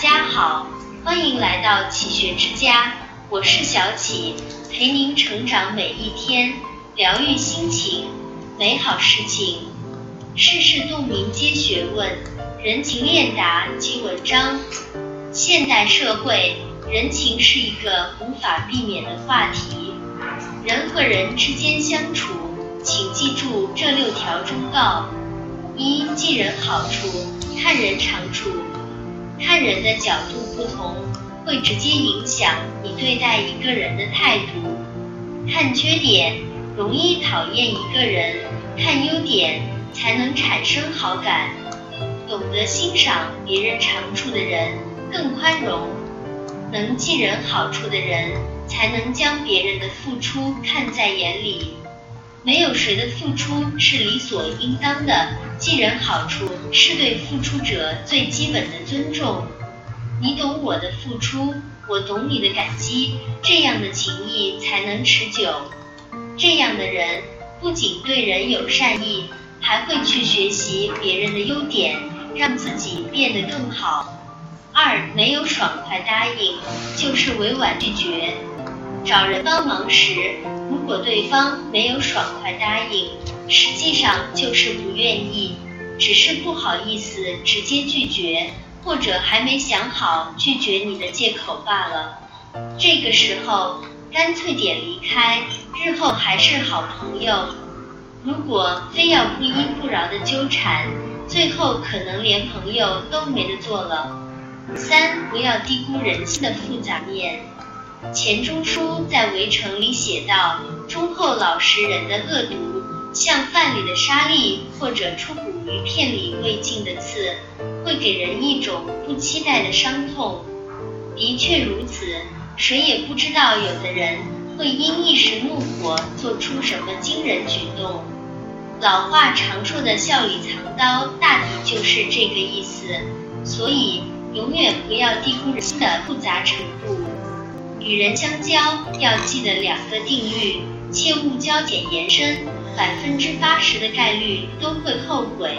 家好，欢迎来到启学之家，我是小启，陪您成长每一天，疗愈心情，美好事情，世事洞明皆学问，人情练达即文章。现代社会，人情是一个无法避免的话题。人和人之间相处，请记住这六条忠告：一、记人好处，看人长处。看人的角度不同，会直接影响你对待一个人的态度。看缺点，容易讨厌一个人；看优点，才能产生好感。懂得欣赏别人长处的人，更宽容。能记人好处的人，才能将别人的付出看在眼里。没有谁的付出是理所应当的，记人好处是对付出者最基本的尊重。你懂我的付出，我懂你的感激，这样的情谊才能持久。这样的人不仅对人有善意，还会去学习别人的优点，让自己变得更好。二，没有爽快答应，就是委婉拒绝。找人帮忙时，如果对方没有爽快答应，实际上就是不愿意，只是不好意思直接拒绝，或者还没想好拒绝你的借口罢了。这个时候，干脆点离开，日后还是好朋友。如果非要不依不饶的纠缠，最后可能连朋友都没得做了。三，不要低估人性的复杂面。钱钟书在《围城》里写道：“忠厚老实人的恶毒，像饭里的沙粒，或者出骨鱼片里未尽的刺，会给人一种不期待的伤痛。”的确如此，谁也不知道有的人会因一时怒火做出什么惊人举动。老话常说的“笑里藏刀”，大抵就是这个意思。所以，永远不要低估人心的复杂程度。与人相交要记得两个定律，切勿交浅言深，百分之八十的概率都会后悔。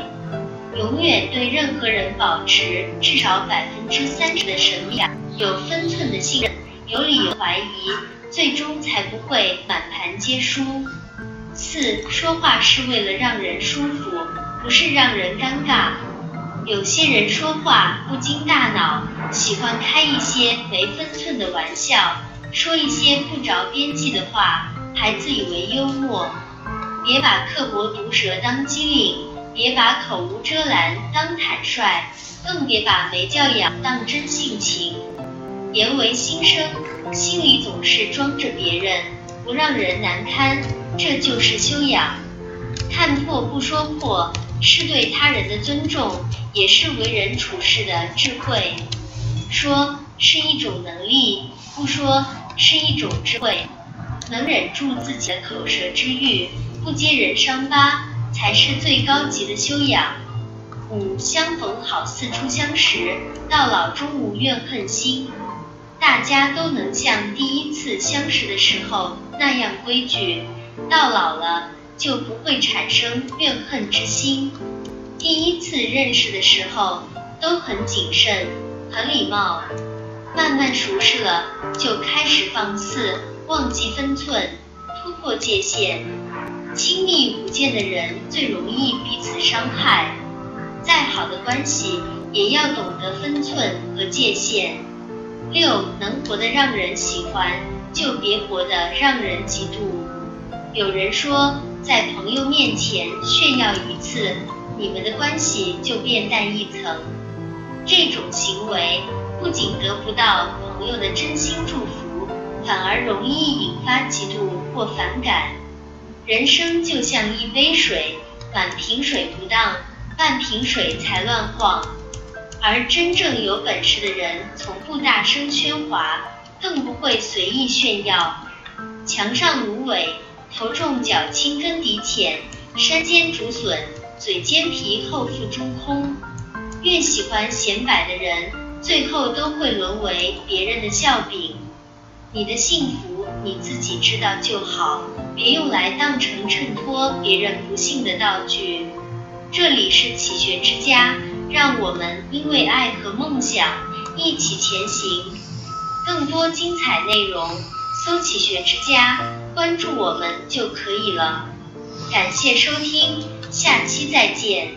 永远对任何人保持至少百分之三十的神秘感，有分寸的信任，有理由怀疑，最终才不会满盘皆输。四，说话是为了让人舒服，不是让人尴尬。有些人说话不经大脑，喜欢开一些没分寸的玩笑，说一些不着边际的话，还自以为幽默。别把刻薄毒舌当机灵，别把口无遮拦当坦率，更别把没教养当真性情。言为心声，心里总是装着别人，不让人难堪，这就是修养。看破不说破。是对他人的尊重，也是为人处事的智慧。说是一种能力，不说是一种智慧。能忍住自己的口舌之欲，不揭人伤疤，才是最高级的修养。五相逢好似初相识，到老终无怨恨心。大家都能像第一次相识的时候那样规矩，到老了。就不会产生怨恨之心。第一次认识的时候都很谨慎、很礼貌，慢慢熟识了就开始放肆、忘记分寸、突破界限。亲密无间的人最容易彼此伤害。再好的关系也要懂得分寸和界限。六能活得让人喜欢，就别活得让人嫉妒。有人说。在朋友面前炫耀一次，你们的关系就变淡一层。这种行为不仅得不到朋友的真心祝福，反而容易引发嫉妒或反感。人生就像一杯水，满瓶水不当，半瓶水才乱晃。而真正有本事的人，从不大声喧哗，更不会随意炫耀。墙上芦苇。头重脚轻根底浅，山间竹笋嘴尖皮厚腹中空。越喜欢显摆的人，最后都会沦为别人的笑柄。你的幸福你自己知道就好，别用来当成衬托别人不幸的道具。这里是启学之家，让我们因为爱和梦想一起前行。更多精彩内容，搜“启学之家”，关注我们就可以了。感谢收听，下期再见。